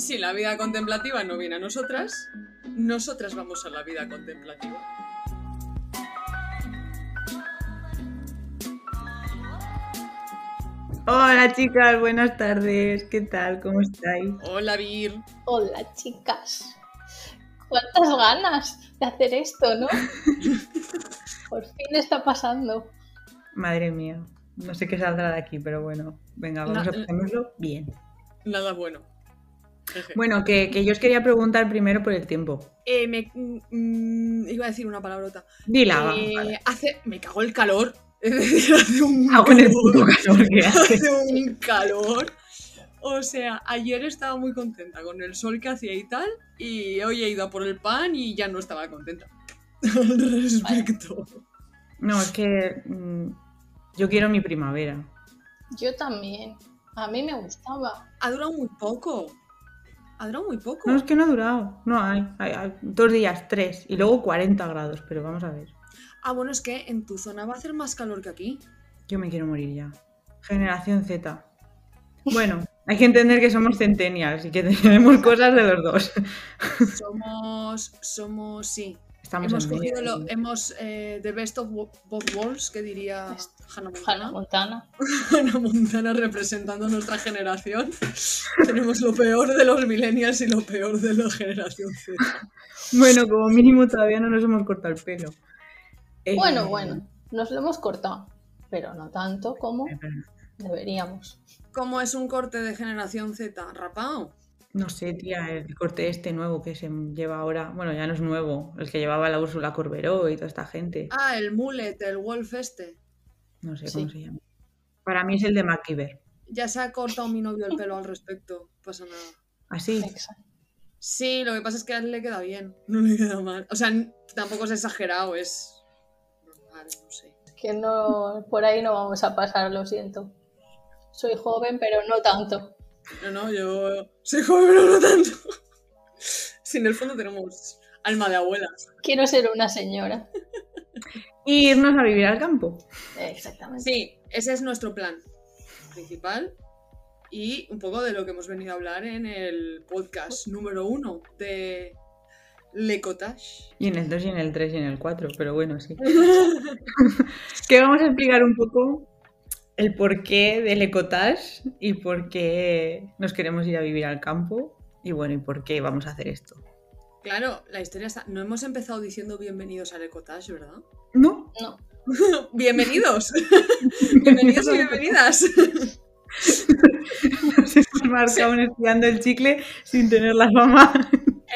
Si la vida contemplativa no viene a nosotras, nosotras vamos a la vida contemplativa. Hola chicas, buenas tardes. ¿Qué tal? ¿Cómo estáis? Hola, Vir. Hola, chicas. ¿Cuántas ganas de hacer esto, no? Por fin está pasando. Madre mía. No sé qué saldrá de aquí, pero bueno. Venga, vamos a ponerlo bien. Nada bueno. Bueno, que, que yo os quería preguntar primero por el tiempo. Eh, me, mm, iba a decir una palabrota. Dila. Eh, vale. hace. Me cago el calor. Es decir, hace un Ah, con el calor. puto calor que hace. hace un calor. O sea, ayer estaba muy contenta con el sol que hacía y tal, y hoy he ido a por el pan y ya no estaba contenta. Al respecto. No, es que mm, yo quiero mi primavera. Yo también. A mí me gustaba. Ha durado muy poco. Ha durado muy poco. No, es que no ha durado. No, hay, hay- hay dos días, tres, y luego 40 grados, pero vamos a ver. Ah, bueno, es que en tu zona va a hacer más calor que aquí. Yo me quiero morir ya. Generación Z. Bueno, hay que entender que somos centennials y que tenemos cosas de los dos. Somos. Somos. Sí. Estamos hemos cogido lo. Hemos. eh, the best of both worlds, que diría Hannah Montana. Hannah Montana. Hannah Montana representando nuestra generación. Tenemos lo peor de los millennials y lo peor de la generación Z. Bueno, como mínimo todavía no nos hemos cortado el pelo. Eh, Bueno, bueno. Nos lo hemos cortado. Pero no tanto como deberíamos. ¿Cómo es un corte de generación Z? ¿Rapao? No sé, tía, el corte este nuevo que se lleva ahora. Bueno, ya no es nuevo. El que llevaba la Úrsula Corberó y toda esta gente. Ah, el mullet, el wolf este. No sé Sí. cómo se llama. Para mí es el de MacGyver. Ya se ha cortado mi novio el pelo al respecto. No pasa nada. Así. Exacto. Sí, lo que pasa es que a él le queda bien. No le queda mal. O sea, tampoco es exagerado, es normal, no sé. Que no, por ahí no vamos a pasar, lo siento. Soy joven, pero no tanto. No, no, yo soy joven, pero no tanto. Sí, en el fondo tenemos alma de abuelas. Quiero ser una señora. Y irnos a vivir al campo. Exactamente. Sí, ese es nuestro plan principal y un poco de lo que hemos venido a hablar en el podcast número uno de Le Cottage. Y en el 2 y en el 3 y en el 4, pero bueno, sí. que vamos a explicar un poco el porqué del ecotage y por qué nos queremos ir a vivir al campo y bueno, y por qué vamos a hacer esto. Claro, la historia está. No hemos empezado diciendo bienvenidos al Ecotage, ¿verdad? ¿No? No. Bienvenidos. Bienvenidos y bienvenidas. Nos hemos marcado un estirando el chicle sin tener la fama.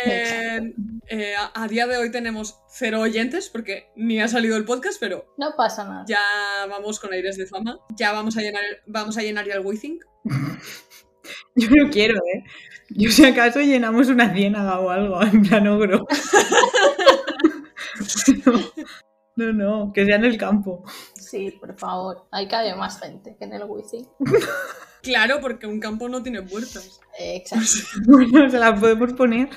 Eh, eh, a, a día de hoy tenemos cero oyentes porque ni ha salido el podcast, pero No pasa nada. ya vamos con aires de fama. Ya vamos a llenar, vamos a llenar ya el WeThink. Yo no quiero, ¿eh? Yo si acaso llenamos una ciénaga o algo, en plan ogro. No, no, que sea en el campo. Sí, por favor. Ahí cabe más gente que en el wifi. Claro, porque un campo no tiene puertas. Exacto. Bueno, se la podemos poner.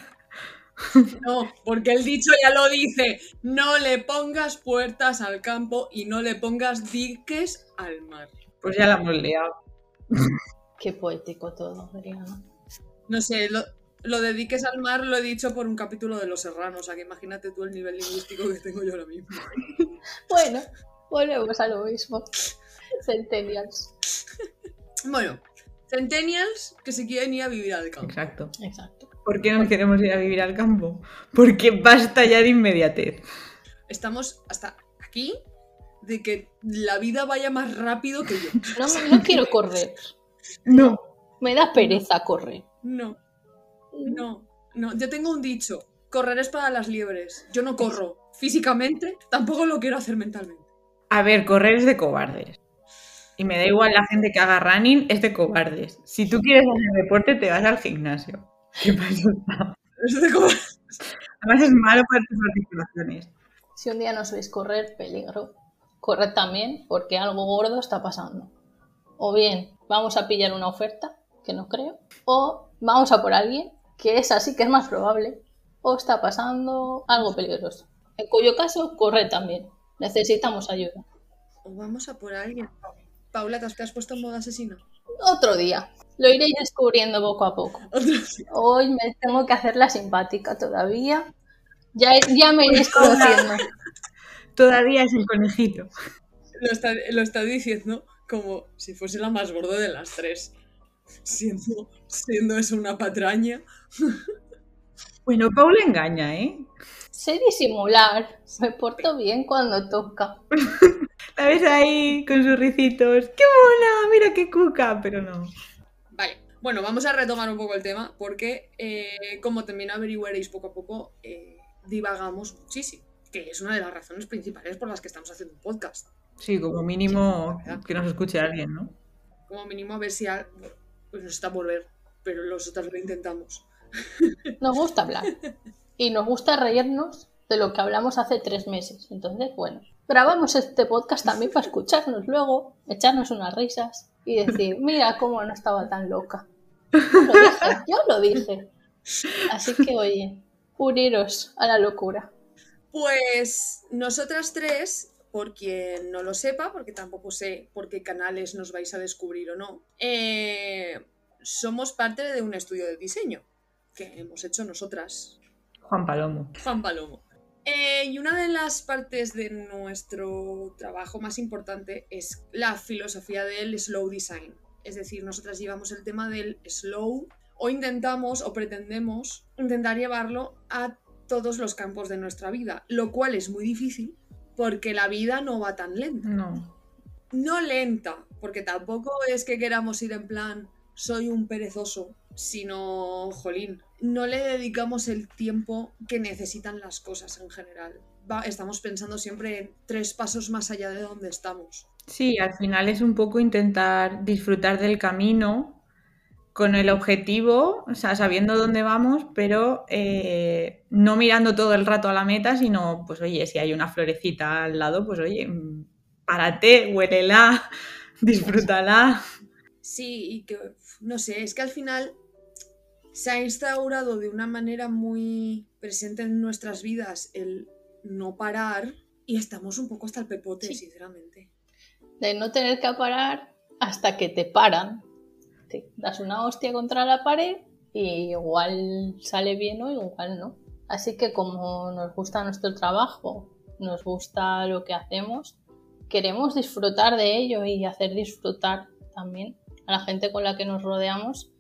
No, porque el dicho ya lo dice. No le pongas puertas al campo y no le pongas diques al mar. Pues ya la hemos liado. Qué poético todo, Adriana. No sé, lo, lo de diques al mar lo he dicho por un capítulo de Los Serranos, o sea que imagínate tú el nivel lingüístico que tengo yo ahora mismo. Bueno, volvemos a lo mismo. Centennials. Bueno, Centennials que se quieren ir a vivir al campo. Exacto. Exacto. ¿Por qué nos queremos ir a vivir al campo? Porque basta ya de inmediatez. Estamos hasta aquí de que la vida vaya más rápido que yo. No, no quiero correr. No. Me da pereza correr. No, no, no. Yo tengo un dicho. Correr es para las liebres. Yo no corro físicamente, tampoco lo quiero hacer mentalmente. A ver, correr es de cobardes. Y me da igual la gente que haga running, es de cobardes. Si tú quieres hacer deporte, te vas al gimnasio. ¿Qué pasa? Además es malo para tus articulaciones. Si un día no sabéis correr, peligro. Corred también porque algo gordo está pasando. O bien vamos a pillar una oferta, que no creo, o vamos a por alguien, que es así que es más probable, o está pasando algo peligroso. En cuyo caso, corred también. Necesitamos ayuda. O vamos a por alguien Paula, ¿te has, te has puesto en modo asesino? Otro día. Lo iréis descubriendo poco a poco. Hoy me tengo que hacer la simpática todavía. Ya, ya me iréis conociendo. Todavía es el conejito. Lo está, lo está diciendo como si fuese la más gorda de las tres. Siendo, siendo eso una patraña. Bueno, Paula engaña, ¿eh? Sé disimular. Me porto bien cuando toca. La ves ahí con sus ricitos. ¡Qué mona! Mira qué cuca, pero no. Vale, bueno, vamos a retomar un poco el tema porque, eh, como también averiguaréis poco a poco, eh, divagamos muchísimo, que es una de las razones principales por las que estamos haciendo un podcast. Sí, como mínimo que nos escuche alguien, ¿no? Como mínimo a ver si al- pues nos está por ver, pero nosotros lo intentamos. Nos gusta hablar. Y nos gusta reírnos de lo que hablamos hace tres meses. Entonces, bueno, grabamos este podcast también para escucharnos luego, echarnos unas risas y decir, mira cómo no estaba tan loca. Yo lo dije, yo lo dije. Así que, oye, uniros a la locura. Pues nosotras tres, por quien no lo sepa, porque tampoco sé por qué canales nos vais a descubrir o no, eh, somos parte de un estudio de diseño que hemos hecho nosotras, Juan Palomo. Juan Palomo. Eh, y una de las partes de nuestro trabajo más importante es la filosofía del slow design. Es decir, nosotras llevamos el tema del slow o intentamos o pretendemos intentar llevarlo a todos los campos de nuestra vida, lo cual es muy difícil porque la vida no va tan lenta. No. No lenta, porque tampoco es que queramos ir en plan soy un perezoso, sino, jolín, no le dedicamos el tiempo que necesitan las cosas en general. Va- estamos pensando siempre en tres pasos más allá de donde estamos. Sí, al final es un poco intentar disfrutar del camino con el objetivo, o sea, sabiendo dónde vamos, pero eh, no mirando todo el rato a la meta, sino, pues oye, si hay una florecita al lado, pues oye, mm, párate, huélela, disfrútala. Sí, y que, no sé, es que al final se ha instaurado de una manera muy presente en nuestras vidas el no parar y estamos un poco hasta el pepote, Sí. sinceramente. De no tener que parar hasta que te paran. Te das una hostia contra la pared y igual sale bien o igual no. Así que como nos gusta nuestro trabajo, nos gusta lo que hacemos, queremos disfrutar de ello y hacer disfrutar también a la gente con la que nos rodeamos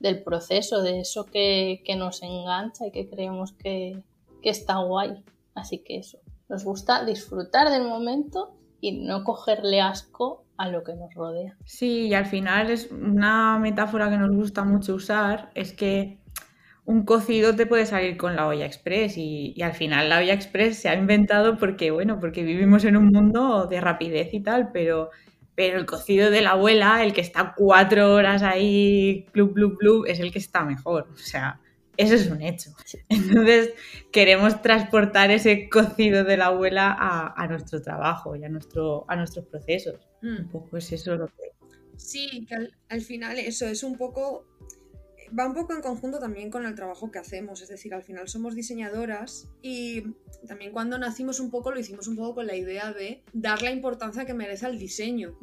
del proceso, de eso que, que nos engancha y que creemos que, que está guay. Así que eso, nos gusta disfrutar del momento y no cogerle asco a lo que nos rodea. Sí, y al final es una metáfora que nos gusta mucho usar, es que un cocido te puede salir con la olla express y, y al final la olla express se ha inventado porque, bueno, porque vivimos en un mundo de rapidez y tal, pero, pero el cocido de la abuela, el que está cuatro horas ahí, blub, blub, blub, es el que está mejor. O sea, eso es un hecho. Entonces, queremos transportar ese cocido de la abuela a, a nuestro trabajo y a, nuestro, a nuestros procesos. Un Mm. poco es eso lo que... Sí, que al, al final eso es un poco. Va un poco en conjunto también con el trabajo que hacemos. Es decir, al final somos diseñadoras y también cuando nacimos un poco lo hicimos un poco con la idea de dar la importancia que merece al diseño.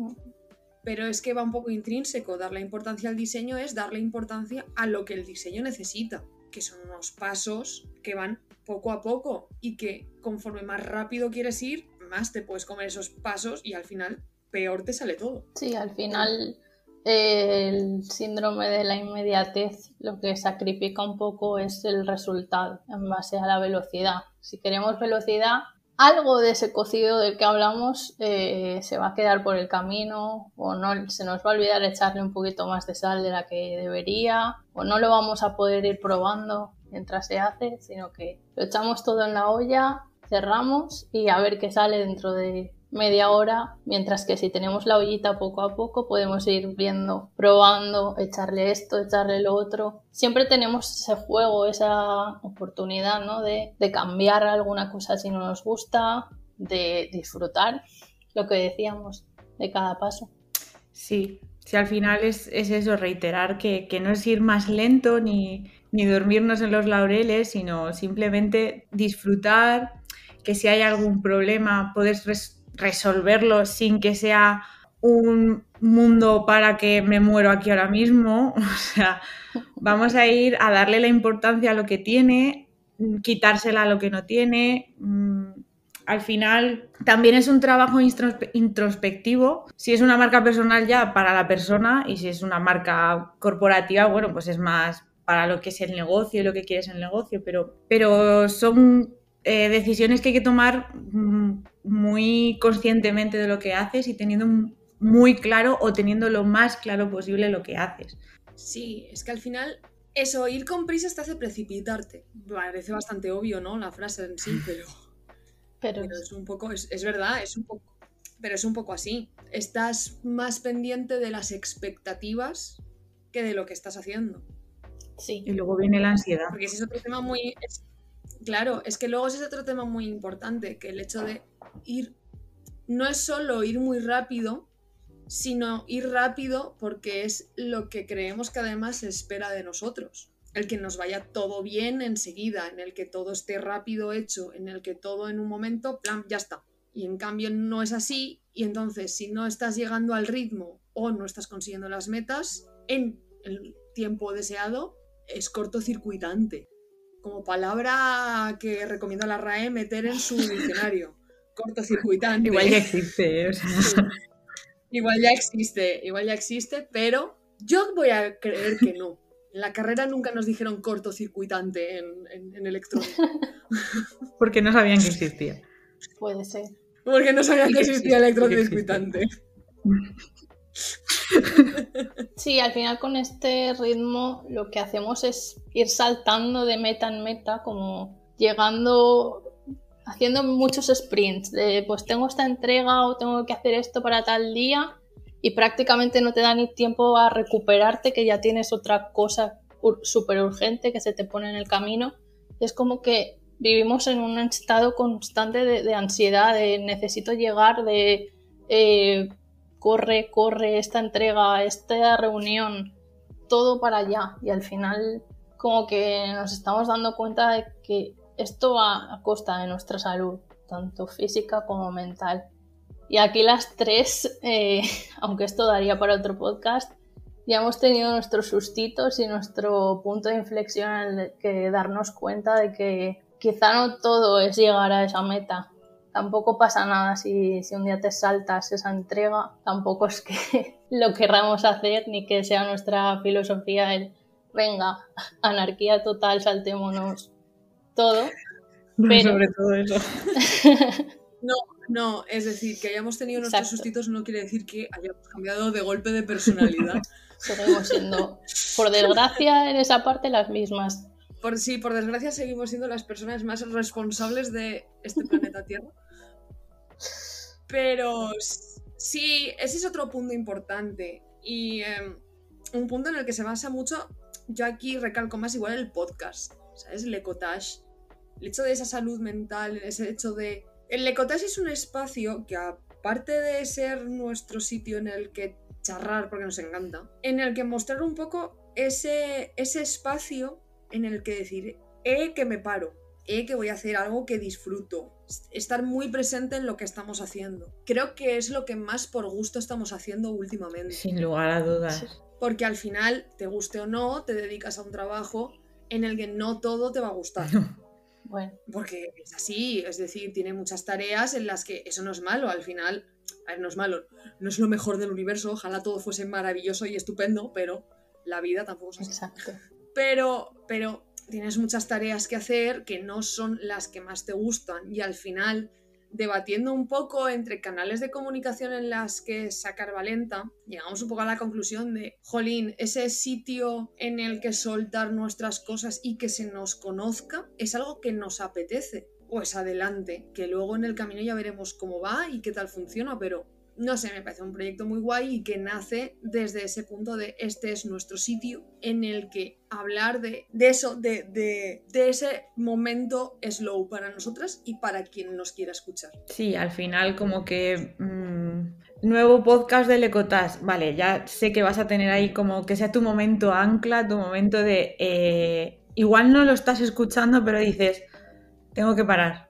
Pero es que va un poco intrínseco. Dar la importancia al diseño es darle importancia a lo que el diseño necesita, que son unos pasos que van poco a poco y que conforme más rápido quieres ir, más te puedes comer esos pasos y al final peor te sale todo. Sí, al final el síndrome de la inmediatez lo que sacrifica un poco es el resultado en base a la velocidad. Si queremos velocidad, algo de ese cocido del que hablamos eh, se va a quedar por el camino o no se nos va a olvidar echarle un poquito más de sal de la que debería o no lo vamos a poder ir probando mientras se hace, sino que lo echamos todo en la olla, cerramos y a ver qué sale dentro de media hora, mientras que si tenemos la ollita poco a poco podemos ir viendo, probando, echarle esto, echarle lo otro. Siempre tenemos ese juego, esa oportunidad ¿no? de, cambiar alguna cosa si no nos gusta, de disfrutar lo que decíamos de cada paso. Sí, sí, al final es, es eso, reiterar que, que no es ir más lento ni, ni dormirnos en los laureles, sino simplemente disfrutar, que si hay algún problema puedes resolverlo sin que sea un mundo para que me muero aquí ahora mismo. O sea, vamos a ir a darle la importancia a lo que tiene, quitársela a lo que no tiene. Mm, al final también es un trabajo introspectivo. Si es una marca personal ya para la persona y si es una marca corporativa, bueno, pues es más para lo que es el negocio y lo que quieres en el negocio, pero, pero son eh, decisiones que hay que tomar mm, muy conscientemente de lo que haces y teniendo muy claro o teniendo lo más claro posible lo que haces. Sí, es que al final eso, ir con prisa te hace precipitarte. Parece bastante obvio, ¿no? La frase en sí, pero pero, es un poco, es, verdad, es un poco, pero es un poco así. Estás más pendiente de las expectativas que de lo que estás haciendo. Sí. Y luego viene la ansiedad. Porque ese es otro tema muy. claro, es que luego ese es otro tema muy importante, que el hecho de ir. No es solo ir muy rápido, sino ir rápido porque es lo que creemos que además se espera de nosotros el que nos vaya todo bien enseguida, en el que todo esté rápido hecho, en el que todo en un momento, plan, ya está. Y en cambio no es así y entonces si no estás llegando al ritmo o no estás consiguiendo las metas en el tiempo deseado, es cortocircuitante. Como palabra que recomiendo a la RAE meter en su diccionario. Cortocircuitante. Igual ya existe. ¿eh? Igual ya existe, igual ya existe, pero yo voy a creer que no en la carrera nunca nos dijeron cortocircuitante en, en, electrónica. Porque no sabían que existía. Puede ser. Porque no sabían que existía electrocircuitante. Sí, al final con este ritmo lo que hacemos es ir saltando de meta en meta, como llegando, haciendo muchos sprints, de pues tengo esta entrega o tengo que hacer esto para tal día y prácticamente no te da ni tiempo a recuperarte, que ya tienes otra cosa súper urgente que se te pone en el camino. Es como que vivimos en un estado constante de, ansiedad, de necesito llegar, de eh, corre, corre, esta entrega, esta reunión, todo para allá. Y al final como que nos estamos dando cuenta de que esto va a costa de nuestra salud, tanto física como mental. Y aquí las tres, eh, aunque esto daría para otro podcast, ya hemos tenido nuestros sustitos y nuestro punto de inflexión el que darnos cuenta de que quizá no todo es llegar a esa meta. Tampoco pasa nada si, si un día te saltas esa entrega, tampoco es que lo querramos hacer ni que sea nuestra filosofía el venga, anarquía total, saltémonos todo. Pero... Sobre todo eso. no, no, es decir, que hayamos tenido nuestros sustitos no quiere decir que hayamos cambiado de golpe de personalidad. Seguimos siendo, por desgracia, en esa parte las mismas. Por sí, por desgracia seguimos siendo las personas más responsables de este planeta Tierra. Pero sí, ese es otro punto importante. Y em, un punto en el que se basa mucho, yo aquí recalco más igual el podcast, ¿sabes? El ecotage. El hecho de esa salud mental, ese hecho de el Lecotage es un espacio que aparte de ser nuestro sitio en el que charrar, porque nos encanta, en el que mostrar un poco ese, ese espacio en el que decir, eh, que me paro, eh, que voy a hacer algo que disfruto, estar muy presente en lo que estamos haciendo. Creo que es lo que más por gusto estamos haciendo últimamente. Sin lugar a dudas. Porque al final, te guste o no, te dedicas a un trabajo en el que no todo te va a gustar. Porque es así, es decir, tiene muchas tareas en las que eso no es malo, al final, a ver, no es malo, no es lo mejor del universo, ojalá todo fuese maravilloso y estupendo, pero la vida tampoco es así. Exacto. Pero, pero tienes muchas tareas que hacer que no son las que más te gustan y al final debatiendo un poco entre canales de comunicación en las que sacar valenta, llegamos un poco a la conclusión de, jolín, ese sitio en el que soltar nuestras cosas y que se nos conozca es algo que nos apetece. Pues adelante, que luego en el camino ya veremos cómo va y qué tal funciona, pero no sé, me parece un proyecto muy guay y que nace desde ese punto de este es nuestro sitio en el que hablar de, eso, de, de, ese momento slow para nosotras y para quien nos quiera escuchar. Sí, al final como que... Mm, nuevo podcast de Lecotas, vale, ya sé que vas a tener ahí como que sea tu momento ancla, tu momento de... Eh, igual no lo estás escuchando, pero dices, tengo que parar.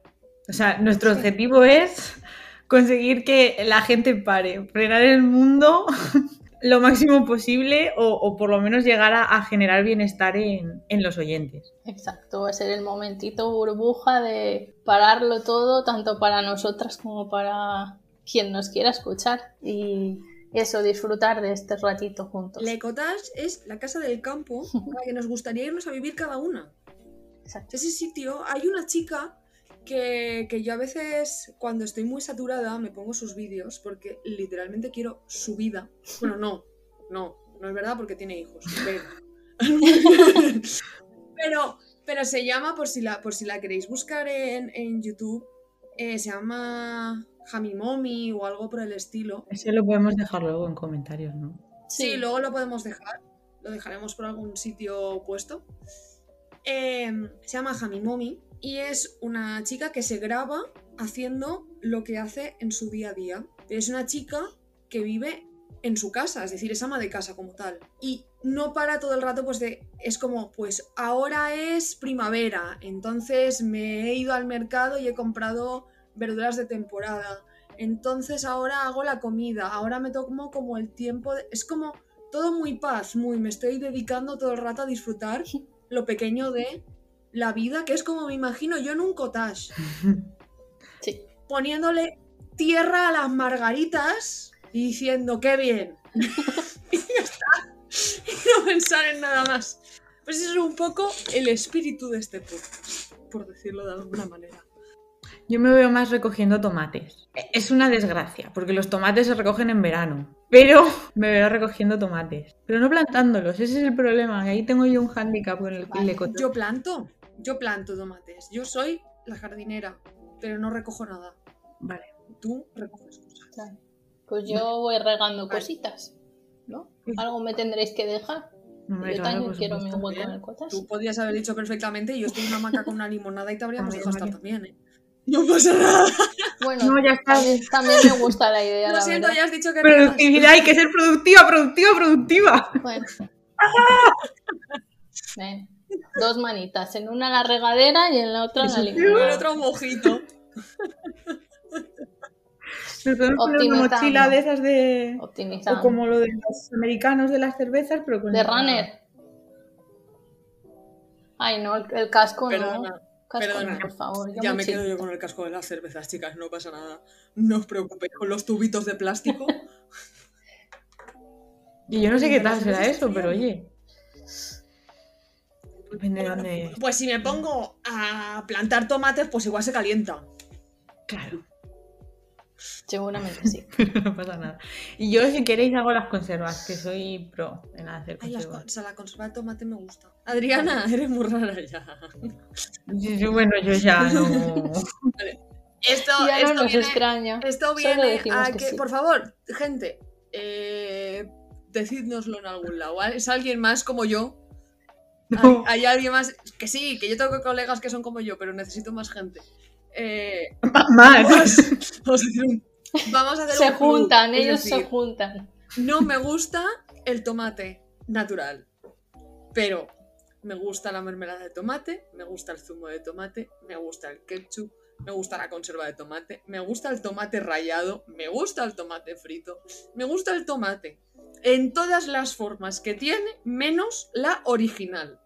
O sea, nuestro objetivo es conseguir que la gente pare, frenar el mundo lo máximo posible o, o por lo menos llegar a, a generar bienestar en, en los oyentes. Exacto, va a ser el momentito burbuja de pararlo todo, tanto para nosotras como para quien nos quiera escuchar. Y eso, disfrutar de este ratito juntos. Le Cottage es la casa del campo a la que nos gustaría irnos a vivir cada una. Exacto. Ese sitio, hay una chica que, que yo a veces, cuando estoy muy saturada, me pongo sus vídeos porque literalmente quiero su vida. Bueno, no, no, no es verdad porque tiene hijos. Pero, pero, pero se llama, por si la, por si la queréis buscar en, en YouTube, eh, se llama Hamimomi o algo por el estilo. Ese lo podemos dejar luego en comentarios, ¿no? Sí, luego lo podemos dejar. Lo dejaremos por algún sitio puesto. Eh, se llama Hamimomi y es una chica que se graba haciendo lo que hace en su día a día. Es una chica que vive en su casa, es decir, es ama de casa como tal. Y no para todo el rato, pues de. Es como, pues ahora es primavera, entonces me he ido al mercado y he comprado verduras de temporada. Entonces ahora hago la comida, ahora me tomo como el tiempo. de- Es como todo muy paz, muy. Me estoy dedicando todo el rato a disfrutar lo pequeño de la vida, que es como me imagino yo en un cottage, Sí. poniéndole tierra a las margaritas y diciendo, qué bien. y ya está. Y no pensar en nada más. Pues eso es un poco el espíritu de este podcast, por decirlo de alguna manera. Yo me veo más recogiendo tomates. E- Es una desgracia, porque los tomates se recogen en verano. Pero me veo recogiendo tomates. Pero no plantándolos, ese es el problema. que Ahí tengo yo un hándicap con el Vale. lecoto. Yo planto, yo planto tomates. Yo soy la jardinera, pero no recojo nada. Vale. Tú recoges cosas. Claro. Pues yo voy regando Vale. cositas, ¿no? Algo me tendréis que dejar. Hombre, yo claro, también quiero mi hueco en el cotas. Tú podrías haber dicho perfectamente, yo estoy en una hamaca con una limonada y te habríamos dejado estar también, ¿eh? No pasa nada. Bueno, No, ya está. también, también me gusta la idea, Lo la siento, verdad. ya has dicho que no. Productividad, hay que ser productiva, productiva, productiva. Bueno. Ven, dos manitas, en una la regadera y en la otra la El limonada. otro mojito. Nos una mochila de esas de. Optimizando. O como lo de los americanos de las cervezas, pero con. De runner. Ay, no, el, el casco no. Perdona, Casco perdona. por favor. Ya me quedo yo con el casco de las cervezas, chicas, no pasa nada. No os preocupéis con los tubitos de plástico. Y yo no sé qué tal será eso, pero oye. Depende de dónde. Pues si me pongo a plantar tomates, pues igual se calienta. Claro, Seguramente sí. no pasa nada. Y yo, si queréis, hago las conservas, que soy pro en hacer Ay, las conservas. con- o sea, la conserva de tomate me gusta. Adriana, eres muy rara ya. Sí, sí, Bueno, yo ya no. Esto, Ya no esto nos viene, extraña. esto viene a que que, sí. por favor, gente, eh, decídnoslo en algún lado. ¿vale? ¿Es alguien más como yo? No. ¿Hay, hay alguien más? Que sí, que yo tengo colegas que son como yo, pero necesito más gente. Eh, Más. vamos a hacer un, vamos a hacer Se un juntan, ellos se juntan. No me gusta el tomate natural, pero me gusta la mermelada de tomate, me gusta el zumo de tomate, me gusta el ketchup, me gusta la conserva de tomate, me gusta el tomate rallado, me gusta el tomate frito, me gusta el tomate en todas las formas que tiene, menos la original.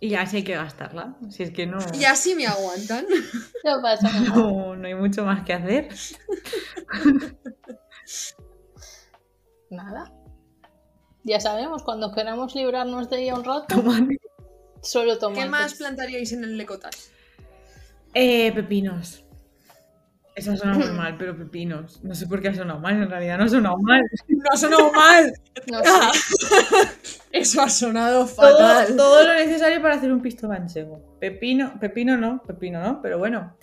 Y así hay que gastarla. Si es que no. Y así me aguantan. No pasa nada. No, no hay mucho más que hacer. Nada. Ya sabemos, cuando queramos librarnos de ella un rato, Tomate. solo tomates. ¿Qué más plantaríais en el lecotas? Eh, pepinos. Eso ha sonado muy mal, pero pepinos. No sé por qué ha sonado mal, en realidad no ha sonado mal. No ha sonado mal. No sé. Eso ha sonado fatal. todo lo necesario para hacer un pisto manchego. Pepino, pepino no, pepino no, pero bueno.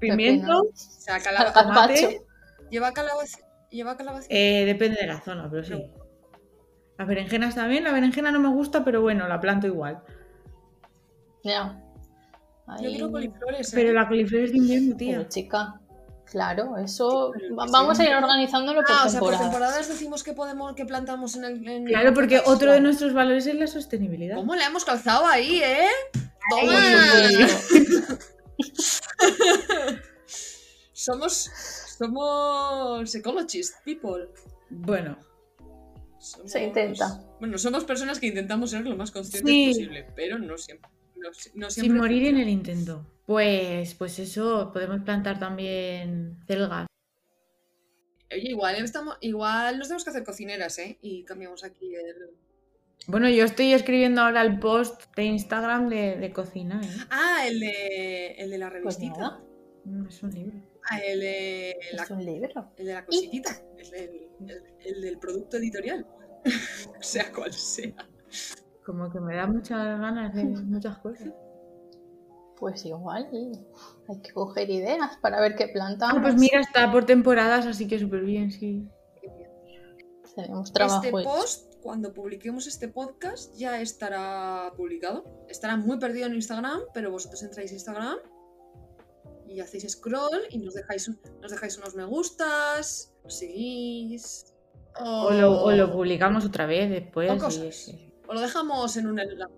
Pimiento, Pepino. O sea, tomate, ¿Lleva calabaza? ¿Lleva calabaza? eh, depende de la zona, pero sí. Las berenjenas también, la berenjena no me gusta, pero bueno, la planto igual. Ya. Yo Ahí- quiero coliflores, ¿eh? Pero la coliflor es de invierno, Pero, tía. chica, claro, eso vamos a ir organizándolo por Ah, o sea, por temporadas. temporadas decimos que podemos, que plantamos en el. en Claro, el porque otro de nuestros valores es la sostenibilidad. ¿Cómo le hemos calzado ahí, eh? ¡Toma! somos, somos ecologist people. Bueno, Somos- Se intenta. Bueno, somos personas que intentamos ser lo más conscientes Sí. posible, pero no siempre. No, si- no sin morir en el intento. Pues, pues eso, podemos plantar también celgas. Oye, igual, estamos, igual nos tenemos que hacer cocineras, ¿eh? Y cambiamos aquí el... Bueno, yo estoy escribiendo ahora el post de Instagram de, de cocina, ¿eh? Ah, el de, el de la Pues revistita. Mm, Es un libro. ah, el de la, Es un libro. el de la cositita. El, del- el- el del producto editorial. sea cual sea. Como que me da muchas ganas de muchas cosas. Pues igual, y hay que coger ideas para ver qué plantamos. Ah, pues mira, está por temporadas, así que súper bien, sí. Tenemos trabajo Este hecho. post, cuando publiquemos este podcast, ya estará publicado. Estará muy perdido en Instagram, pero vosotros entráis a Instagram y hacéis scroll y nos dejáis, nos dejáis unos me gustas, nos seguís. O, O lo, o lo publicamos otra vez después. O y- cosas. O lo dejamos en un enlace.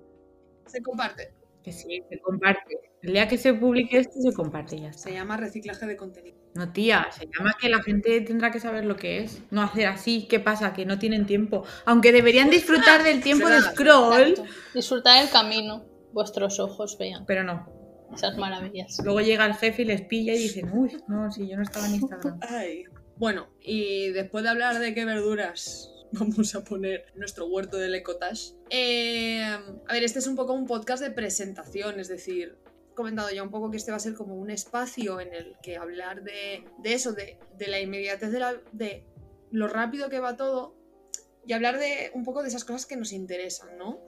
Se comparte. Que sí, se comparte. El día que se publique esto, se comparte ya está. Se llama reciclaje de contenido. No, tía, se llama que la gente tendrá que saber lo que es. No hacer así, ¿qué pasa? Que no tienen tiempo. Aunque deberían disfrutar del tiempo de scroll, Exacto. Disfrutar el camino. Vuestros ojos vean pero no. esas maravillas. Luego llega el jefe y les pilla y dicen, uy, no, si yo no estaba en Instagram. Ay. Bueno, y después de hablar de qué verduras vamos a poner en nuestro huerto del ecotage. Eh, a ver, este es un poco un podcast de presentación, es decir, he comentado ya un poco que este va a ser como un espacio en el que hablar de, de eso, de, de la inmediatez de, la- de lo rápido que va todo y hablar de un poco de esas cosas que nos interesan, ¿no?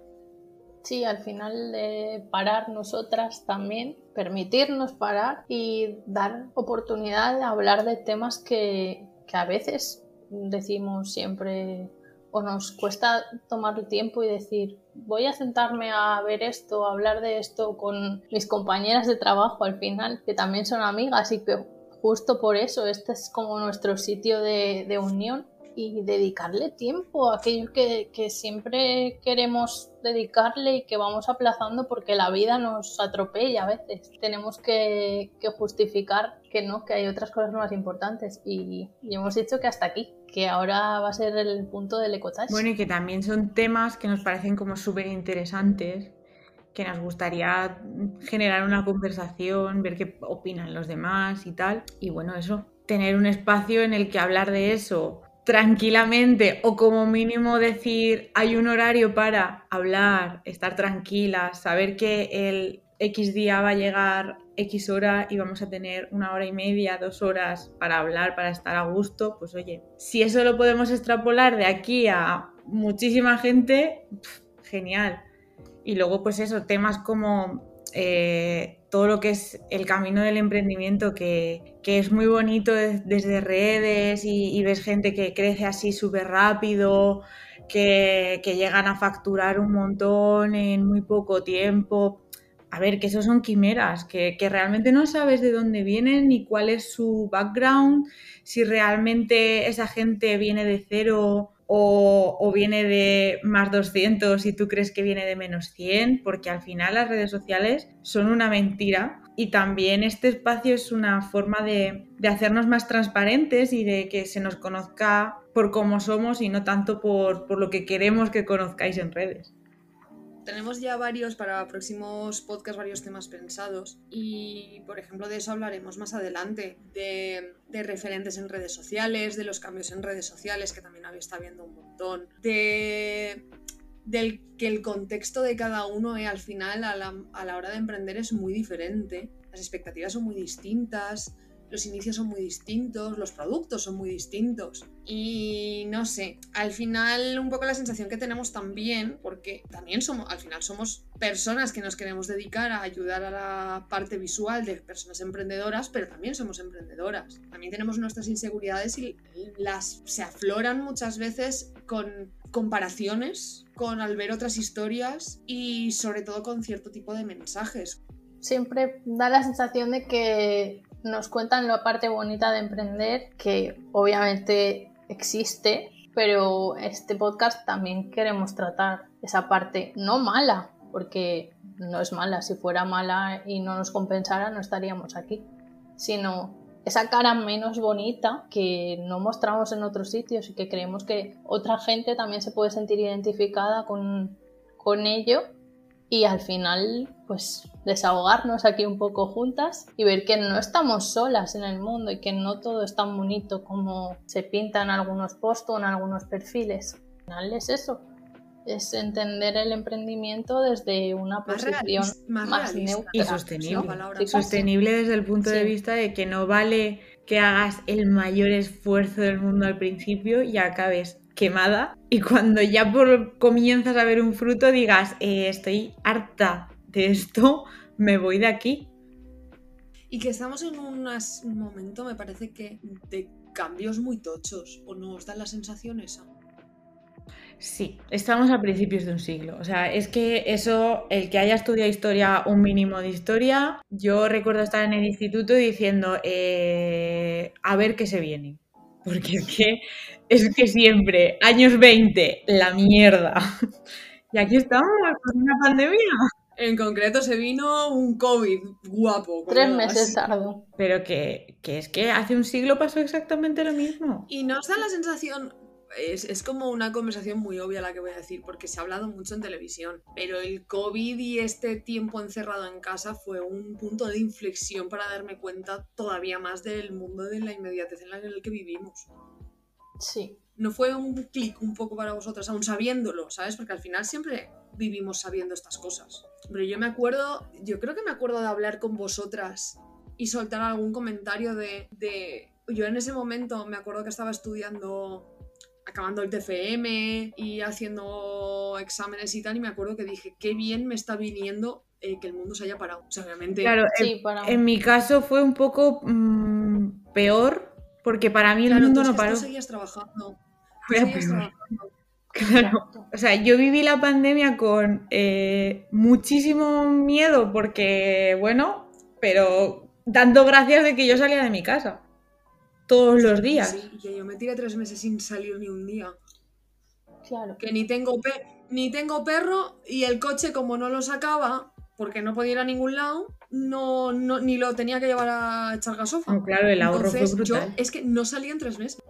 Sí, al final de parar nosotras también, permitirnos parar y dar oportunidad de hablar de temas que, que a veces decimos siempre o nos cuesta tomar el tiempo y decir voy a sentarme a ver esto, a hablar de esto con mis compañeras de trabajo al final, que también son amigas y que justo por eso este es como nuestro sitio de, de unión y dedicarle tiempo a aquello que, que siempre queremos dedicarle y que vamos aplazando porque la vida nos atropella a veces. Tenemos que, que justificar que no, que hay otras cosas más importantes y, y hemos dicho que hasta aquí, que ahora va a ser el punto del ecotage. Bueno, y que también son temas que nos parecen como súper interesantes, que nos gustaría generar una conversación, ver qué opinan los demás y tal. Y bueno, eso, tener un espacio en el que hablar de eso tranquilamente o como mínimo decir hay un horario para hablar, estar tranquilas, saber que el X día va a llegar X hora y vamos a tener una hora y media, dos horas para hablar, para estar a gusto, pues oye, si eso lo podemos extrapolar de aquí a muchísima gente, genial. Y luego pues eso, temas como eh, todo lo que es el camino del emprendimiento, que, que es muy bonito des- desde redes y, y ves gente que crece así súper rápido, que, que llegan a facturar un montón en muy poco tiempo. A ver, que eso son quimeras, que, que realmente no sabes de dónde vienen ni cuál es su background, si realmente esa gente viene de cero o, o viene de más 200 y tú crees que viene de menos 100, porque al final las redes sociales son una mentira y también este espacio es una forma de, de hacernos más transparentes y de que se nos conozca por cómo somos y no tanto por, por lo que queremos que conozcáis en redes. Tenemos ya varios para próximos podcasts, varios temas pensados. Y, por ejemplo, de eso hablaremos más adelante, de, de referentes en redes sociales, de los cambios en redes sociales, que también está habiendo un montón, de del que el contexto de cada uno eh, al final a la, a la hora de emprender es muy diferente, las expectativas son muy distintas, los inicios son muy distintos, los productos son muy distintos. Y no sé, al final un poco la sensación que tenemos también, porque también somos, al final somos personas que nos queremos dedicar a ayudar a la parte visual de personas emprendedoras, pero también somos emprendedoras. También tenemos nuestras inseguridades y las se afloran muchas veces con comparaciones, con al ver otras historias y sobre todo con cierto tipo de mensajes. Siempre da la sensación de que nos cuentan la parte bonita de emprender, que obviamente existe, pero este podcast también queremos tratar esa parte no mala, porque no es mala. Si fuera mala y no nos compensara, no estaríamos aquí. Sino esa cara menos bonita que no mostramos en otros sitios y que creemos que otra gente también se puede sentir identificada con, con ello y al final pues desahogarnos aquí un poco juntas y ver que no estamos solas en el mundo y que no todo es tan bonito como se pinta en algunos posts o en algunos perfiles. Al final es eso, es entender el emprendimiento desde una posición más, neutra. Y sostenible. sostenible desde el punto de vista de que no vale que hagas el mayor esfuerzo del mundo al principio y acabes quemada y cuando ya por, comienzas a ver un fruto digas, eh, estoy harta de esto, me voy de aquí. Y que estamos en un momento, me parece que, de cambios muy tochos, ¿o no os da la sensación esa? Sí, estamos a principios de un siglo. O sea, es que eso, el que haya estudiado historia, un mínimo de historia, yo recuerdo estar en el instituto diciendo, eh, a ver qué se viene. Porque es que, es que siempre, años 20, la mierda. Y aquí estamos, con una pandemia. En concreto se vino un COVID guapo. Tres meses tardó. Pero que, que, es que hace un siglo pasó exactamente lo mismo. Y nos da la sensación, es, como una conversación muy obvia la que voy a decir, porque se ha hablado mucho en televisión, pero el COVID y este tiempo encerrado en casa fue un punto de inflexión para darme cuenta todavía más del mundo de la inmediatez en el que vivimos. Sí. No fue un clic un poco para vosotras, aún sabiéndolo, ¿sabes? Porque al final siempre vivimos sabiendo estas cosas. Pero yo me acuerdo, yo creo que me acuerdo de hablar con vosotras y soltar algún comentario de, de yo en ese momento me acuerdo que estaba estudiando acabando el TFM y haciendo exámenes y tal, y me acuerdo que dije, qué bien me está viniendo eh, que el mundo se haya parado. O sea, obviamente... Claro, en, mi caso fue un poco mm, peor, porque para mí el mundo no paró. Tú seguías trabajando. Claro, o sea, yo viví la pandemia con eh, muchísimo miedo porque, bueno, pero dando gracias de que yo salía de mi casa todos los días. Sí, que yo me tiré tres meses sin salir ni un día. Claro. Que ni tengo, ni tengo perro y el coche como no lo sacaba, porque no podía ir a ningún lado, no, ni lo tenía que llevar a echar gasofa. Claro, el ahorro fue brutal. Yo es que no salí en tres meses.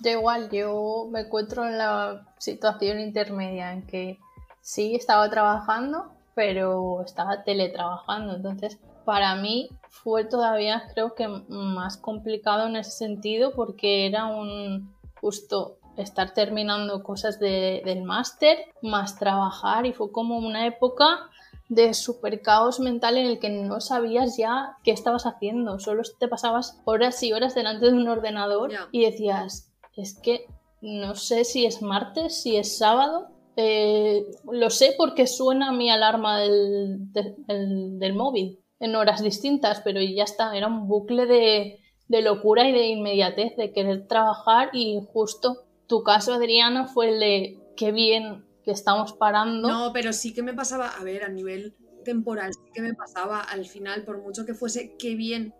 Yo igual, yo me encuentro en la situación intermedia en que sí estaba trabajando, pero estaba teletrabajando. Entonces, para mí fue todavía creo que más complicado en ese sentido porque era un justo estar terminando cosas del máster más trabajar y fue como una época de super caos mental en el que no sabías ya qué estabas haciendo, solo te pasabas horas y horas delante de un ordenador y decías, es que no sé si es martes, si es sábado, eh, lo sé porque suena mi alarma del móvil en horas distintas, pero ya está, era un bucle de, locura y de inmediatez, de querer trabajar y justo tu caso, Adriana, fue el de qué bien que estamos parando. No, pero sí que me pasaba, a ver, a nivel temporal, sí que me pasaba al final, por mucho que fuese, qué bien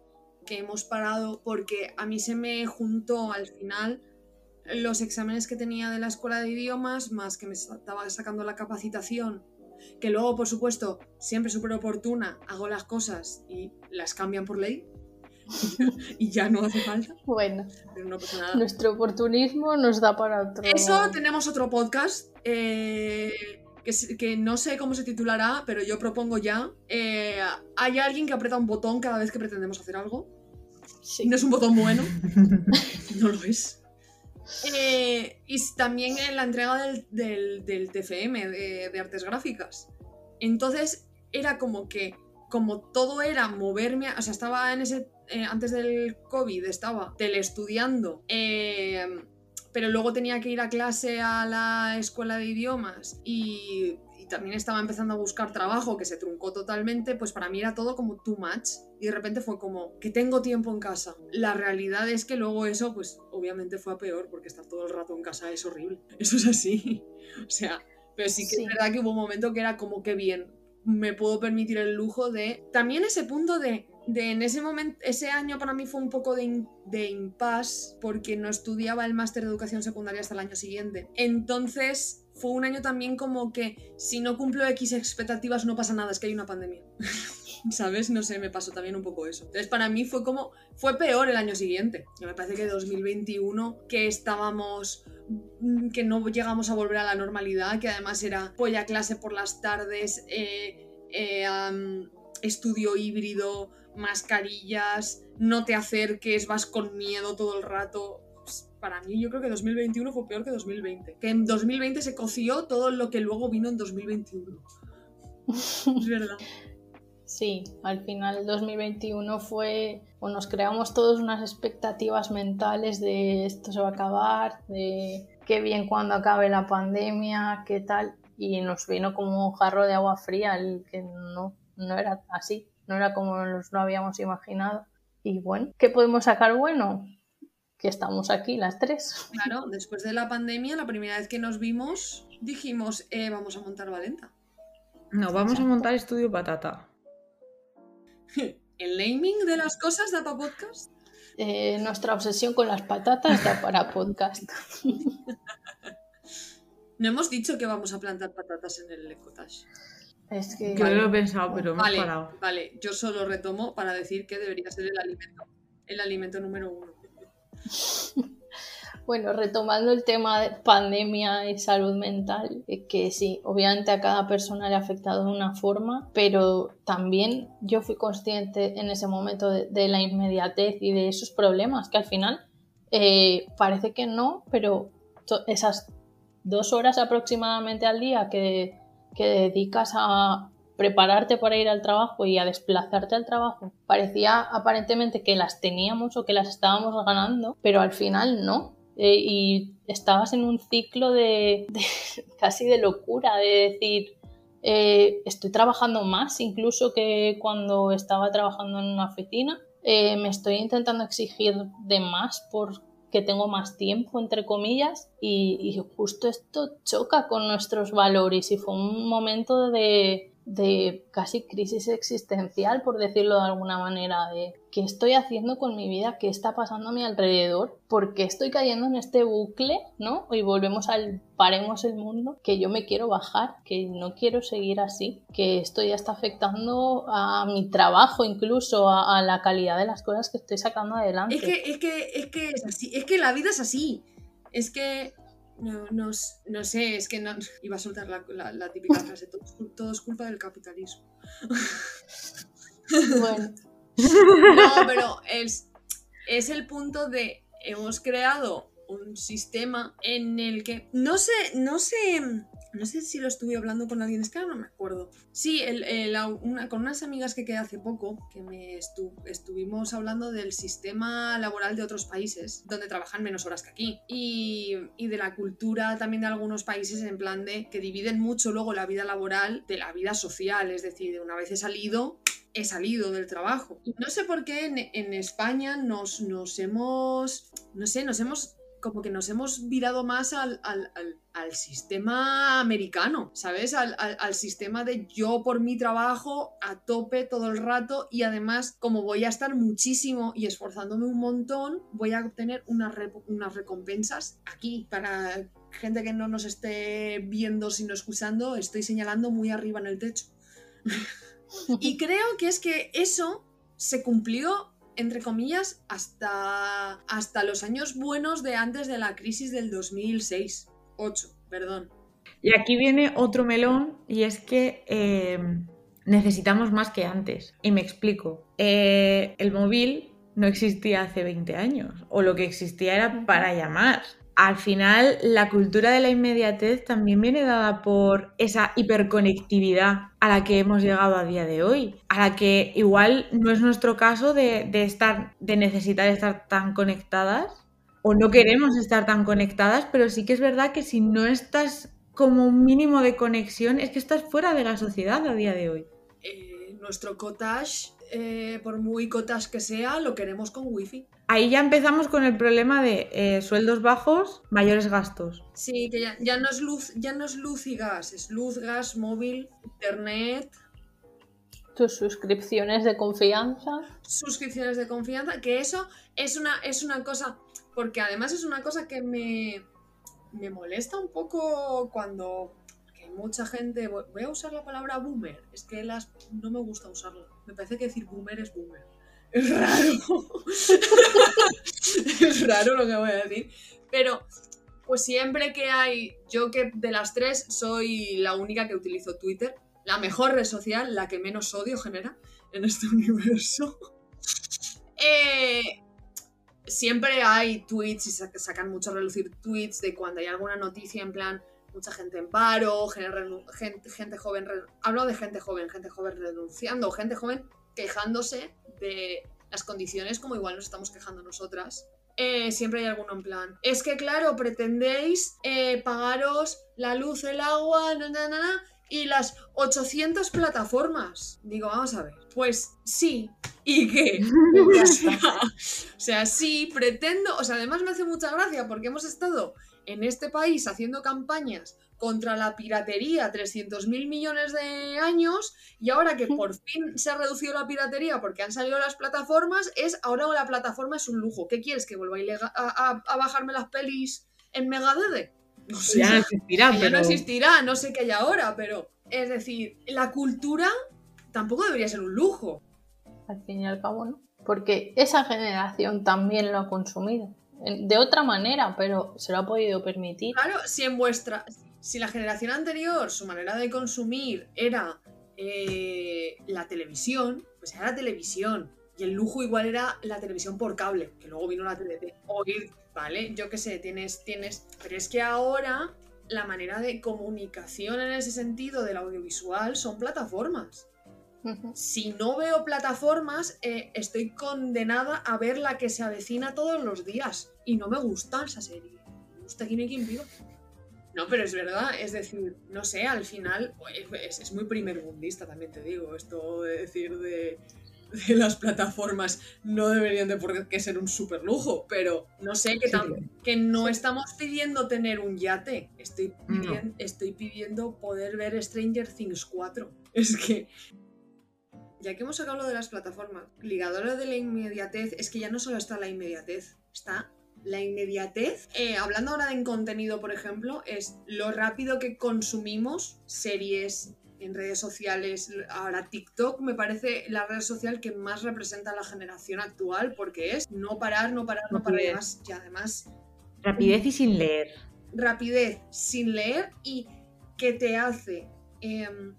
que hemos parado, porque a mí se me juntó al final los exámenes que tenía de la escuela de idiomas, más que me estaba sacando la capacitación que luego, por supuesto, siempre súper oportuna, hago las cosas y las cambian por ley y ya no hace falta. Bueno, nuestro oportunismo nos da para otro. Eso tenemos otro podcast eh, que, no sé cómo se titulará, pero yo propongo ya. Eh, hay alguien que aprieta un botón cada vez que pretendemos hacer algo. No es un botón bueno, no lo es. Eh, y también en la entrega del, TFM, de, artes gráficas. Entonces era como que, como todo era moverme, o sea, estaba en ese, eh, antes del COVID, estaba teleestudiando, eh, pero luego tenía que ir a clase a la escuela de idiomas y también estaba empezando a buscar trabajo que se truncó totalmente, pues para mí era todo como too much. Y de repente fue como que tengo tiempo en casa. La realidad es que luego eso, pues obviamente fue a peor, porque estar todo el rato en casa es horrible. Eso es así. O sea, pero sí que es verdad que hubo un momento que era como que bien, me puedo permitir el lujo de... También ese punto de de en ese momento, ese año para mí fue un poco de, de impasse porque no estudiaba el máster de educación secundaria hasta el año siguiente. Entonces fue un año también como que si no cumplo X expectativas no pasa nada, es que hay una pandemia. ¿Sabes? No sé, me pasó también un poco eso. Entonces para mí fue como, fue peor el año siguiente. Y Me parece que 2021, que estábamos mm, que no llegamos a volver a la normalidad, que además era polla clase por las tardes, eh, eh, estudio híbrido, mascarillas, no te acerques, vas con miedo todo el rato. Pues, Para mí yo creo que 2021 fue peor que 2020. Que en 2020 se coció todo lo que luego vino en 2021. Es verdad. Sí, al final 2021 fue, o nos creamos todos unas expectativas mentales de esto se va a acabar, de qué bien cuando acabe la pandemia, qué tal, y nos vino como un jarro de agua fría, el que no, no era así, no era como nos lo habíamos imaginado. Y bueno, ¿qué podemos sacar bueno? Que estamos aquí las tres. Claro, después de la pandemia, la primera vez que nos vimos, dijimos, eh, vamos a montar Valenta. No, vamos a montar estudio patata. El naming de las cosas da para podcast. Eh, nuestra obsesión con las patatas da para podcast. No hemos dicho que vamos a plantar patatas en el Ecotage. Es que... Yo lo he pensado, pero hemos Vale, parado. vale, yo solo retomo para decir que debería ser el alimento, el alimento número uno. Bueno, retomando el tema de pandemia y salud mental, que sí, obviamente a cada persona le ha afectado de una forma, pero también yo fui consciente en ese momento de, de la inmediatez y de esos problemas, que al final eh, parece que no, pero esas dos horas aproximadamente al día que, que dedicas a prepararte para ir al trabajo y a desplazarte al trabajo, parecía aparentemente que las teníamos o que las estábamos ganando, pero al final no. Eh, y estabas en un ciclo de, de- casi de locura, de decir, eh, estoy trabajando más incluso que cuando estaba trabajando en una oficina, Eh, me estoy intentando exigir de más porque tengo más tiempo, entre comillas, y, y justo esto choca con nuestros valores y fue un momento de, de casi crisis existencial, por decirlo de alguna manera, de qué estoy haciendo con mi vida, qué está pasando a mi alrededor, por qué estoy cayendo en este bucle, ¿no? Y volvemos al paremos el mundo, que yo me quiero bajar, que no quiero seguir así, que esto ya está afectando a mi trabajo incluso, a, a la calidad de las cosas que estoy sacando adelante. Es que, es que, es que es así, es que la vida es así. Es que no, no, no sé, es que no. Iba a soltar la, la- la típica frase, todo, es cul- todo es culpa del capitalismo. Bueno, No, pero es, es el punto de hemos creado un sistema en el que no sé, no sé, no sé si lo estuve hablando con alguien, es que ahora no me acuerdo. Sí, el- una- con unas amigas que quedé hace poco, que me estu- estuvimos hablando del sistema laboral de otros países, donde trabajan menos horas que aquí, y, de la cultura también de algunos países en plan de que dividen mucho luego la vida laboral de la vida social, es decir, de una vez he salido, he salido del trabajo. No sé por qué en, España nos, nos hemos, no sé, nos hemos, como que nos hemos virado más al- al sistema americano, ¿sabes? Al, sistema de yo por mi trabajo a tope todo el rato y además como voy a estar muchísimo y esforzándome un montón, voy a obtener unas, unas recompensas aquí para... Gente que no nos esté viendo sino escuchando, estoy señalando muy arriba en el techo. Y creo que es que eso se cumplió, entre comillas, hasta, hasta los años buenos de antes de la crisis del 2006. 8, perdón. Y aquí viene otro melón y es que eh, necesitamos más que antes. Y me explico. Eh, el móvil no existía hace 20 años o lo que existía era para llamar. Al final, la cultura de la inmediatez también viene dada por esa hiperconectividad a la que hemos llegado a día de hoy, a la que igual no es nuestro caso de, de estar, de necesitar estar tan conectadas o no queremos estar tan conectadas, pero sí que es verdad que si no estás como un mínimo de conexión, es que estás fuera de la sociedad a día de hoy. Eh, nuestro cottage, eh, por muy cottage que sea, lo queremos con wifi. Ahí ya empezamos con el problema de eh, sueldos bajos, mayores gastos. Sí, que ya, ya no es luz, ya no es luz y gas, es luz, gas, móvil, internet. Tus suscripciones de confianza. Suscripciones de confianza, que eso es una, es una cosa, porque además es una cosa que me, me molesta un poco cuando que mucha gente, voy a usar la palabra boomer, es que las, no me gusta usarla, me parece que decir boomer es boomer. Es raro. es raro lo que voy a decir. Pero, pues siempre que hay, yo que de las tres soy la única que utilizo Twitter, la mejor red social, la que menos odio genera en este universo. Eh, siempre hay tweets y sacan mucho a relucir tweets de cuando hay alguna noticia en plan mucha gente en paro, gente, gente joven, hablo de gente joven, gente joven renunciando, gente joven quejándose de las condiciones como igual nos estamos quejando nosotras. Eh, siempre hay alguno en plan. Es que claro, pretendéis eh, pagaros la luz, el agua, na, y las 800 plataformas. Digo, vamos a ver. Pues sí. ¿Y qué? o sea, sí, pretendo. O sea, además me hace mucha gracia porque hemos estado en este país haciendo campañas contra la piratería 300 mil millones de años y ahora que por fin se ha reducido la piratería porque han salido las plataformas, es ahora la plataforma es un lujo. ¿Qué quieres? ¿Que vuelva a, a bajarme las pelis en Megadede? No sé, ya no existirá, pero... no existirá, no sé qué hay ahora, pero es decir, la cultura tampoco debería ser un lujo. Al fin y al cabo, ¿no? Porque esa generación también lo ha consumido. De otra manera, pero se lo ha podido permitir. Claro, si en vuestra. Si la generación anterior, su manera de consumir era eh, la televisión, pues era la televisión. Y el lujo igual era la televisión por cable, que luego vino la TDT. Oír ¿vale? Yo qué sé, tienes, tienes, pero es que ahora la manera de comunicación en ese sentido del audiovisual son plataformas. Si no veo plataformas, eh, estoy condenada a ver la que se avecina todos los días. Y no me gusta esa serie. Me gusta Kimi Kim Viva. No, pero es verdad, es decir, no sé, al final es, es muy primer mundista también te digo, esto de decir de de las plataformas no deberían de por qué ser un super lujo, pero no sé, que, que no estamos pidiendo tener un yate, estoy pidiendo, estoy pidiendo poder ver Stranger Things 4. Es que, ya que hemos hablado de las plataformas, ligadora de la inmediatez, es que ya no solo está la inmediatez, está la inmediatez. Eh, hablando ahora de contenido, por ejemplo, es lo rápido que consumimos series, en redes sociales. Ahora TikTok me parece la red social que más representa a la generación actual porque es no parar, no parar, no parar. Y además, Rapidez y sin leer. Rapidez sin leer y que te hace em,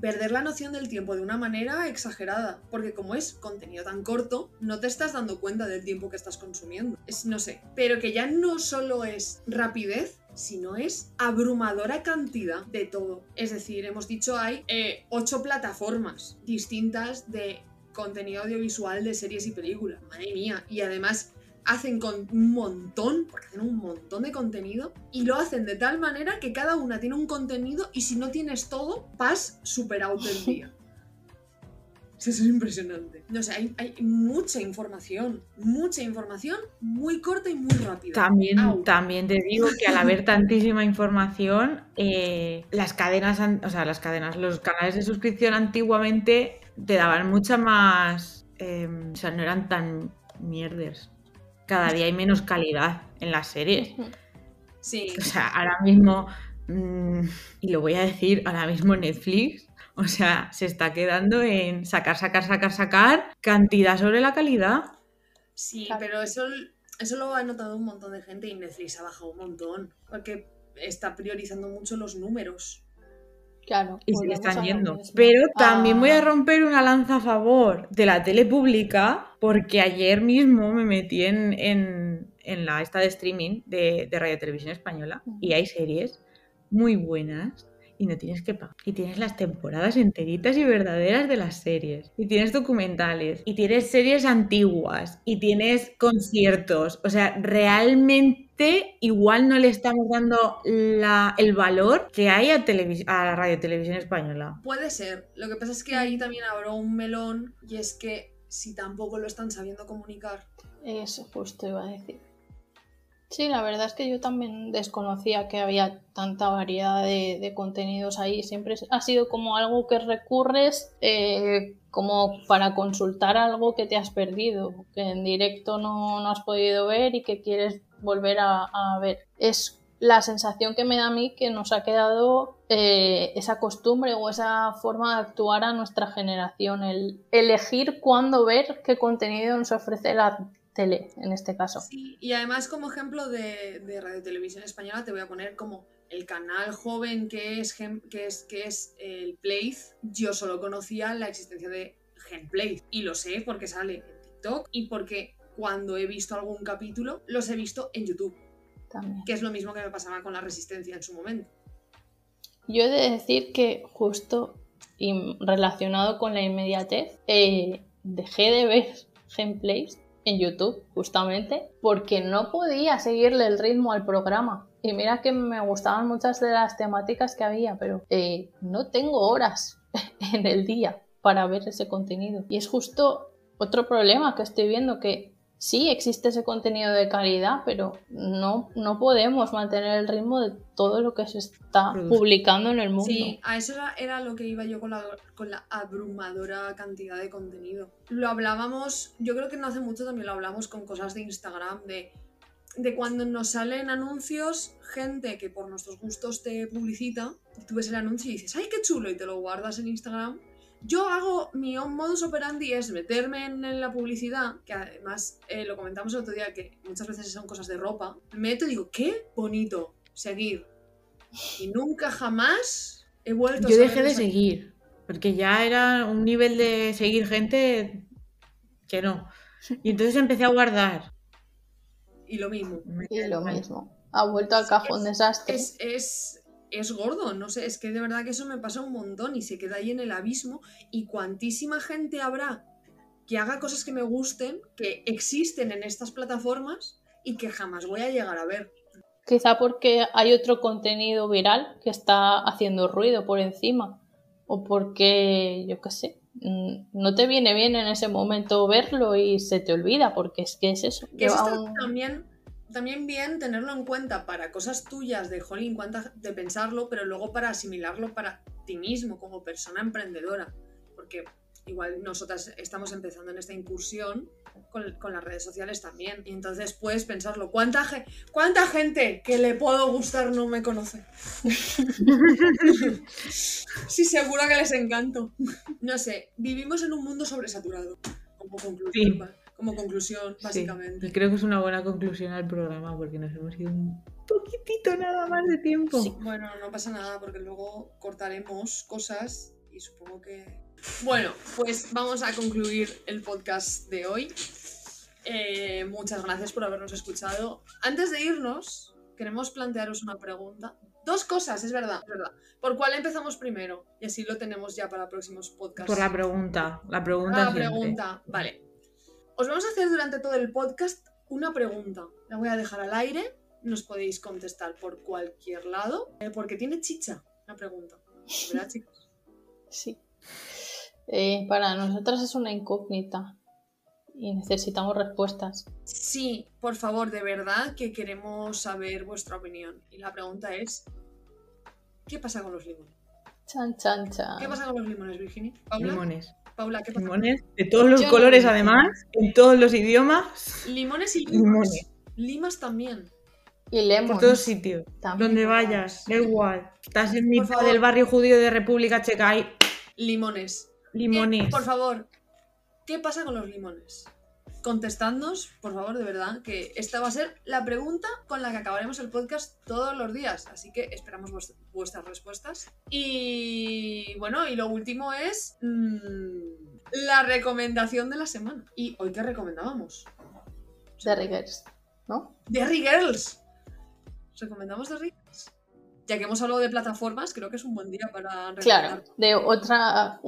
perder la noción del tiempo de una manera exagerada. Porque como es contenido tan corto, no te estás dando cuenta del tiempo que estás consumiendo. Es, no sé. Pero que ya no solo es rapidez, sino es abrumadora cantidad de todo. Es decir, hemos dicho hay eh, ocho plataformas distintas de contenido audiovisual de series y películas. Madre mía. Y además hacen con un montón, porque hacen un montón de contenido, y lo hacen de tal manera que cada una tiene un contenido y si no tienes todo, vas super out del día. Eso es impresionante. No sé, hay, mucha información, mucha información muy corta y muy rápida. También, también te digo que al haber tantísima información, eh, las cadenas, o sea, las cadenas, los canales de suscripción antiguamente te daban mucha más, em, o sea, no eran tan mierdes. Cada día hay menos calidad en las series. Sí. O sea, ahora mismo, mm, y lo voy a decir, ahora mismo Netflix o sea, se está quedando en sacar, sacar, sacar, sacar cantidad sobre la calidad. Sí, pero eso, eso lo ha notado un montón de gente y Netflix ha bajado un montón. Porque está priorizando mucho los números. Claro. Y se están yendo. Pero también voy a ah. romper una lanza a favor de la tele pública, porque ayer mismo me metí en, en, la esta de streaming de, de Radio Televisión Española y hay series muy buenas y no tienes que pagar. Y tienes las temporadas enteritas y verdaderas de las series. Y tienes documentales. Y tienes series antiguas. Y tienes conciertos. O sea, realmente igual no le estamos dando la, el valor que hay a, a la radio televisión española. Puede ser. Lo que pasa es que ahí también habrá un melón y es que si tampoco lo están sabiendo comunicar. Eso justo iba a decir. Sí, la verdad es que yo también desconocía que había tanta variedad de, contenidos ahí. Siempre ha sido como algo que recurres eh, como para consultar algo que te has perdido, que en directo no, no has podido ver y que quieres volver a, a ver. Es la sensación que me da a mí que nos ha quedado eh, esa costumbre o esa forma de actuar a nuestra generación, el elegir cuándo ver qué contenido nos ofrece la tele, en este caso. Sí, y además como ejemplo de, de Radio Televisión Española te voy a poner como el canal joven que es, que es, que es el Playz. Yo solo conocía la existencia de Genplay y lo sé porque sale en TikTok y porque cuando he visto algún capítulo los he visto en YouTube, También. que es lo mismo que me pasaba con la Resistencia en su momento. Yo he de decir que justo y relacionado con la inmediatez, eh, dejé de ver gameplays en YouTube, justamente, porque no podía seguirle el ritmo al programa. Y mira que me gustaban muchas de las temáticas que había, pero eh, no tengo horas en el día para ver ese contenido. Y es justo otro problema que estoy viendo, que sí existe ese contenido de calidad, pero no, no podemos mantener el ritmo de todo lo que se está publicando en el mundo. Sí, a eso era, era lo que iba yo con la, con la abrumadora cantidad de contenido. Lo hablábamos, yo creo que no hace mucho también lo hablamos con cosas de Instagram, de, de cuando nos salen anuncios, gente que por nuestros gustos te publicita, tú ves el anuncio y dices, ¡ay, qué chulo! y te lo guardas en Instagram. Yo hago, mi modus operandi es meterme en, en la publicidad, que además eh, lo comentamos el otro día, que muchas veces son cosas de ropa. Me meto y digo, ¡qué bonito! Seguir. Y nunca jamás he vuelto Yo a dejé saber de esa- seguir, porque ya era un nivel de seguir gente que no. Y entonces empecé a guardar. Y lo mismo. Y lo mismo. Ha vuelto al cajón desastre. Es, es, es gordo, no sé, es que de verdad que eso me pasa un montón y se queda ahí en el abismo. Y cuantísima gente habrá que haga cosas que me gusten, que existen en estas plataformas y que jamás voy a llegar a ver. Quizá porque hay otro contenido viral que está haciendo ruido por encima. O porque, yo qué sé, mm, no te viene bien en ese momento verlo y se te olvida, porque es que es eso. Que eso un- también, también bien tenerlo en cuenta para cosas tuyas de jolín, de pensarlo, pero luego para asimilarlo para ti mismo como persona emprendedora. Porque igual nosotras estamos empezando en esta incursión con, con las redes sociales también. Y entonces puedes pensarlo. ¿Cuánta, ge- ¿Cuánta gente que le puedo gustar no me conoce? sí, seguro que les encanto. No sé, vivimos en un mundo sobresaturado. Como conclusión, Sí. Como conclusión Sí, básicamente. y creo que es una buena conclusión al programa porque nos hemos ido un poquitito nada más de tiempo. Sí. Bueno, no pasa nada porque luego cortaremos cosas y supongo que... Bueno, pues vamos a concluir el podcast de hoy. Eh, muchas gracias por habernos escuchado. Antes de irnos, queremos plantearos una pregunta. Dos cosas, es verdad, es verdad. ¿Por cuál empezamos primero? Y así lo tenemos ya para próximos podcasts. Por la pregunta. La pregunta. Ah, la siempre. pregunta. Vale. Os vamos a hacer durante todo el podcast una pregunta. La voy a dejar al aire. Nos podéis contestar por cualquier lado. eh, porque tiene chicha la pregunta. ¿Verdad, chicos? Sí. Eh, para nosotras es una incógnita y necesitamos respuestas. Sí, por favor, de verdad que queremos saber vuestra opinión. Y la pregunta es: ¿qué pasa con los limones? Chan, chan, chan. ¿Qué pasa con los limones, Virginia? ¿Paula? Limones. Paula, ¿qué pasa? Limones de todos los Yo colores, lo además, en todos los idiomas, Limones y limas. Limones. Limas también. Y lemons. por todos sitios. También. Donde vayas, da igual. Estás en mitad del barrio judío de República Checa, hay Limones. limones. Eh, por favor, ¿qué pasa con los limones? Contestadnos, por favor, de verdad, que esta va a ser la pregunta con la que acabaremos el podcast todos los días. Así que esperamos vuest- vuestras respuestas. Y bueno, y lo último es mm, la recomendación de la semana. ¿Y hoy qué recomendábamos? De Riggers, ¿no? Derry Girls. ¿Recomendamos Derry Girls? Ya que hemos hablado de plataformas, creo que es un buen día para Claro, recomendar. de otra.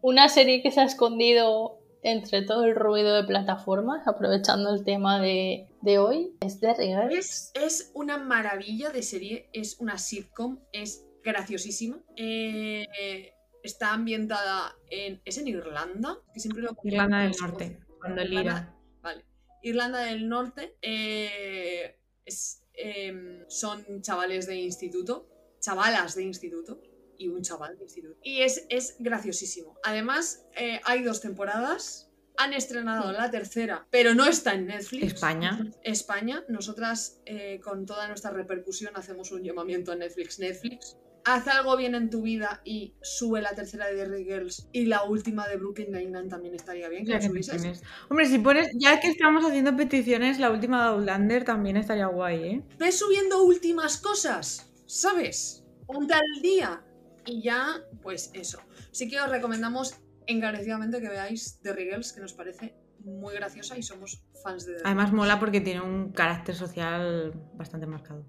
Una serie que se ha escondido entre todo el ruido de plataformas, aprovechando el tema de, de hoy, es de Riggers. Es, es una maravilla de serie, es una sitcom, es graciosísima. Eh, está ambientada en. ¿Es en Irlanda? Que siempre lo Irlanda del Norte, cuando Irlanda- Lira. Vale. Irlanda del Norte. eh, Es, em, son chavales de instituto, chavalas de instituto y un chaval de instituto. Y es, es graciosísimo. Además, eh, hay dos temporadas. Han estrenado la tercera, pero no está en Netflix. España. España. Nosotras, eh, con toda nuestra repercusión, hacemos un llamamiento a Netflix. Netflix, haz algo bien en tu vida y sube la tercera de The Girls y la última de Brooklyn Nine-Nine también estaría bien que la subieses. Hombre, si pones, ya que estamos haciendo peticiones, la última de Outlander también estaría guay, ¿eh? Ves subiendo últimas cosas, ¿sabes? Ponte al día. Y ya, pues eso. Sí que os recomendamos encarecidamente que veáis The Girls, que nos parece muy graciosa y somos fans de The Además mola porque tiene un carácter social bastante marcado.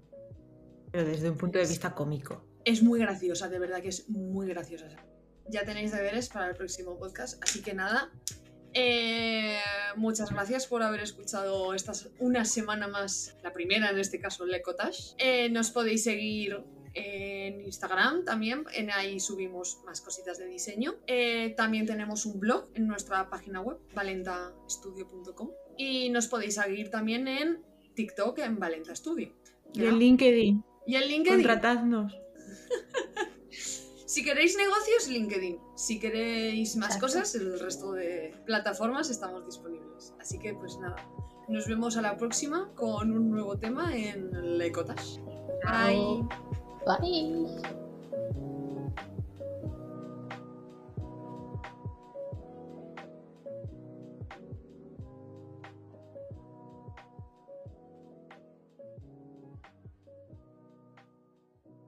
Pero desde un punto de vista cómico. Es muy graciosa, de verdad que es muy graciosa. Ya tenéis deberes para el próximo podcast, así que nada. eh, muchas gracias por haber escuchado esta, una semana más, la primera en este caso, Le Cottage. Eh, nos podéis seguir en Instagram también, en ahí subimos más cositas de diseño. Eh, también tenemos un blog en nuestra página web, valentastudio.com. Y nos podéis seguir también en TikTok en Valenta Studio. Y en LinkedIn, Y en LinkedIn. contratadnos. Si queréis negocios, LinkedIn. Si queréis más Exacto. cosas, el resto de plataformas estamos disponibles. Así que pues nada, nos vemos a la próxima con un nuevo tema en Le Cottage. Bye. Bye.